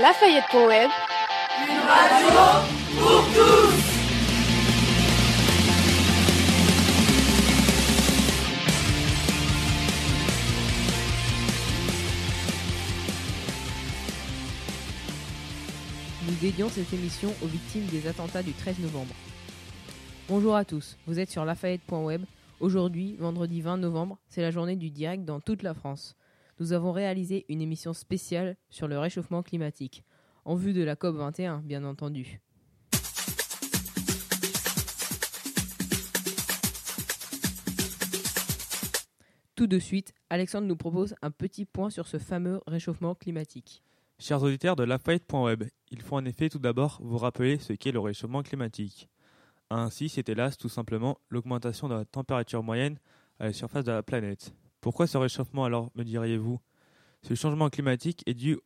Lafayette.web Une radio pour tous Nous dédions cette émission aux victimes des attentats du 13 novembre. Bonjour à tous, vous êtes sur lafayette.web. Aujourd'hui, vendredi 20 novembre, c'est la journée du direct dans toute la France. Nous avons réalisé une émission spéciale sur le réchauffement climatique, en vue de la COP21, bien entendu. Tout de suite, Alexandre nous propose un petit point sur ce fameux réchauffement climatique. Chers auditeurs de Lafayette.web, il faut en effet tout d'abord vous rappeler ce qu'est le réchauffement climatique. Ainsi, c'est hélas tout simplement l'augmentation de la température moyenne à la surface de la planète. Pourquoi ce réchauffement alors, me diriez-vous? Ce changement climatique est dû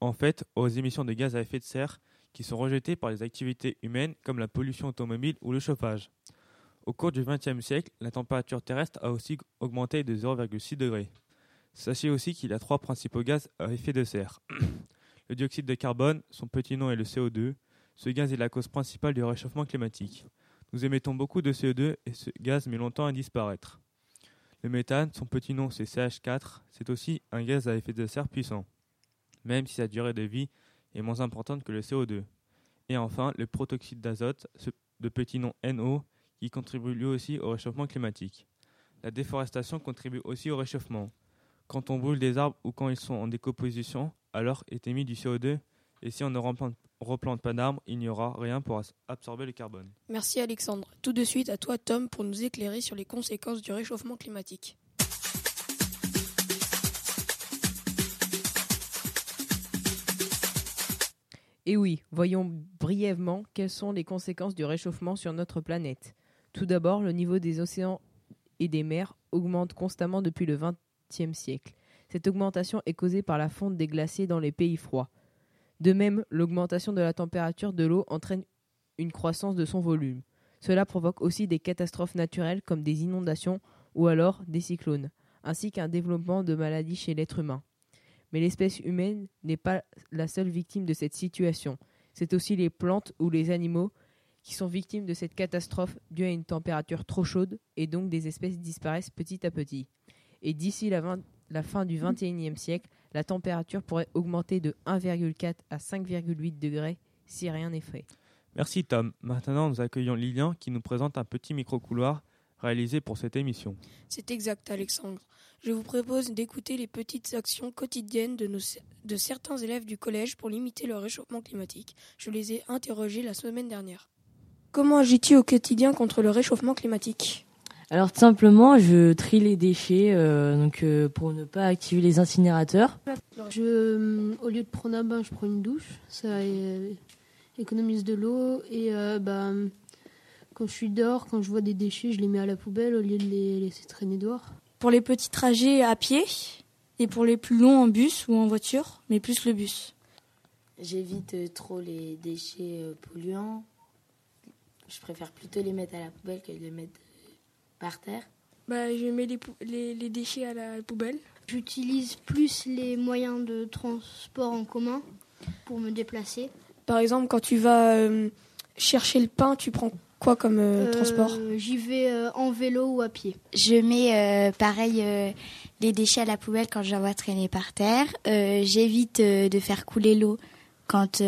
en fait aux émissions de gaz à effet de serre qui sont rejetées par les activités humaines comme la pollution automobile ou le chauffage. Au cours du XXe siècle, la température terrestre a aussi augmenté de 0,6 degrés. Sachez aussi qu'il y a trois principaux gaz à effet de serre. le dioxyde de carbone, son petit nom est le CO2. Ce gaz est la cause principale du réchauffement climatique. Nous émettons beaucoup de CO2 et ce gaz met longtemps à disparaître. Le méthane, son petit nom c'est CH4, c'est aussi un gaz à effet de serre puissant, même si sa durée de vie est moins importante que le CO2. Et enfin, le protoxyde d'azote, de petit nom NO, qui contribue lui aussi au réchauffement climatique. La déforestation contribue aussi au réchauffement. Quand on brûle des arbres ou quand ils sont en décomposition, alors est émis du CO2 et si on ne replante pas d'arbres, il n'y aura rien pour absorber le carbone. Merci Alexandre. Tout de suite à toi Tom pour nous éclairer sur les conséquences du réchauffement climatique. Et oui, voyons brièvement quelles sont les conséquences du réchauffement sur notre planète. Tout d'abord, le niveau des océans et des mers augmente constamment depuis le XXe siècle. Cette augmentation est causée par la fonte des glaciers dans les pays froids. De même, l'augmentation de la température de l'eau entraîne une croissance de son volume. Cela provoque aussi des catastrophes naturelles comme des inondations ou alors des cyclones, ainsi qu'un développement de maladies chez l'être humain. Mais l'espèce humaine n'est pas la seule victime de cette situation. C'est aussi les plantes ou les animaux qui sont victimes de cette catastrophe due à une température trop chaude et donc des espèces disparaissent petit à petit. Et d'ici la, la, fin du XXIe siècle, la température pourrait augmenter de 1,4 à 5,8 degrés si rien n'est fait. Merci Tom. Maintenant, nous accueillons Lilian qui nous présente un petit micro-couloir réalisé pour cette émission. C'est exact, Alexandre. Je vous propose d'écouter les petites actions quotidiennes de, nos, de certains élèves du collège pour limiter le réchauffement climatique. Je les ai interrogés la semaine dernière. Comment agis-tu au quotidien contre le réchauffement climatique? Alors tout simplement, je trie les déchets euh, donc euh, pour ne pas activer les incinérateurs. Je, euh, au lieu de prendre un bain, je prends une douche. Ça économise de l'eau et bah, quand je suis dehors, quand je vois des déchets, je les mets à la poubelle au lieu de les laisser traîner dehors. Pour les petits trajets à pied et pour les plus longs en bus ou en voiture, mais plus le bus. J'évite trop les déchets polluants je préfère plutôt les mettre à la poubelle que de les mettre par terre. Bah, je mets les, les, déchets à la poubelle. J'utilise plus les moyens de transport en commun pour me déplacer. Par exemple, quand tu vas euh, chercher le pain, tu prends quoi comme euh, euh, transport? J'y vais en vélo ou à pied. Je mets pareil les déchets à la poubelle quand j'en vois traîner par terre. J'évite de faire couler l'eau quand,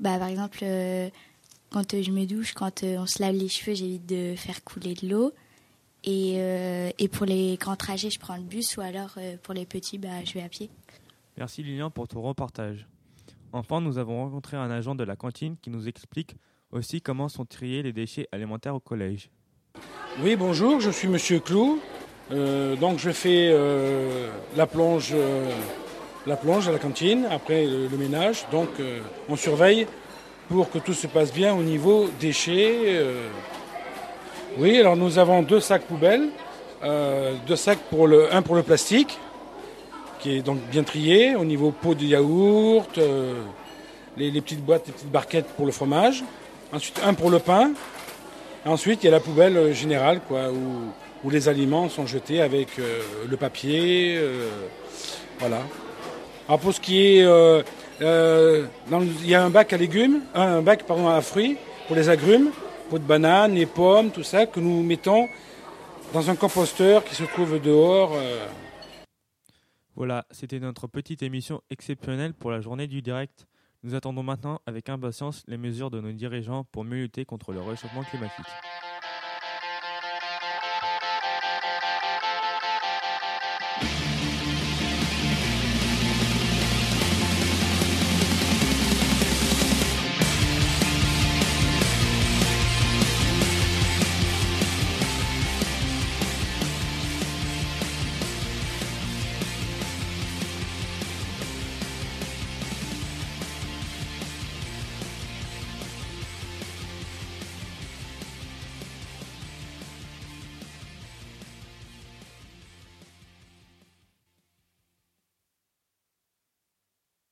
bah, par exemple, quand euh, je me douche, quand euh, on se lave les cheveux, j'évite de faire couler de l'eau. Et, euh, et, pour les grands trajets, je prends le bus ou alors pour les petits, bah, je vais à pied. Merci Lilian pour ton reportage. Enfin, nous avons rencontré un agent de la cantine qui nous explique aussi comment sont triés les déchets alimentaires au collège. Oui, bonjour, je suis Monsieur Clou. donc je fais la, plonge, la plonge à la cantine, après le, le ménage. Donc on surveille pour que tout se passe bien au niveau déchets. Euh. Oui, alors nous avons deux sacs poubelles, euh, deux sacs pour le, un pour le plastique, qui est donc bien trié, au niveau pot de yaourt, euh, les, petites boîtes, les petites barquettes pour le fromage. Ensuite un pour le pain. Ensuite il y a la poubelle générale, quoi, où où les aliments sont jetés avec le papier. voilà. Alors pour ce qui est, il y a un bac à légumes, un bac à fruits pour les agrumes, pour de bananes, les pommes, tout ça que nous mettons dans un composteur qui se trouve dehors. Voilà, c'était notre petite émission exceptionnelle pour la journée du direct. Nous attendons maintenant avec impatience les mesures de nos dirigeants pour mieux lutter contre le réchauffement climatique.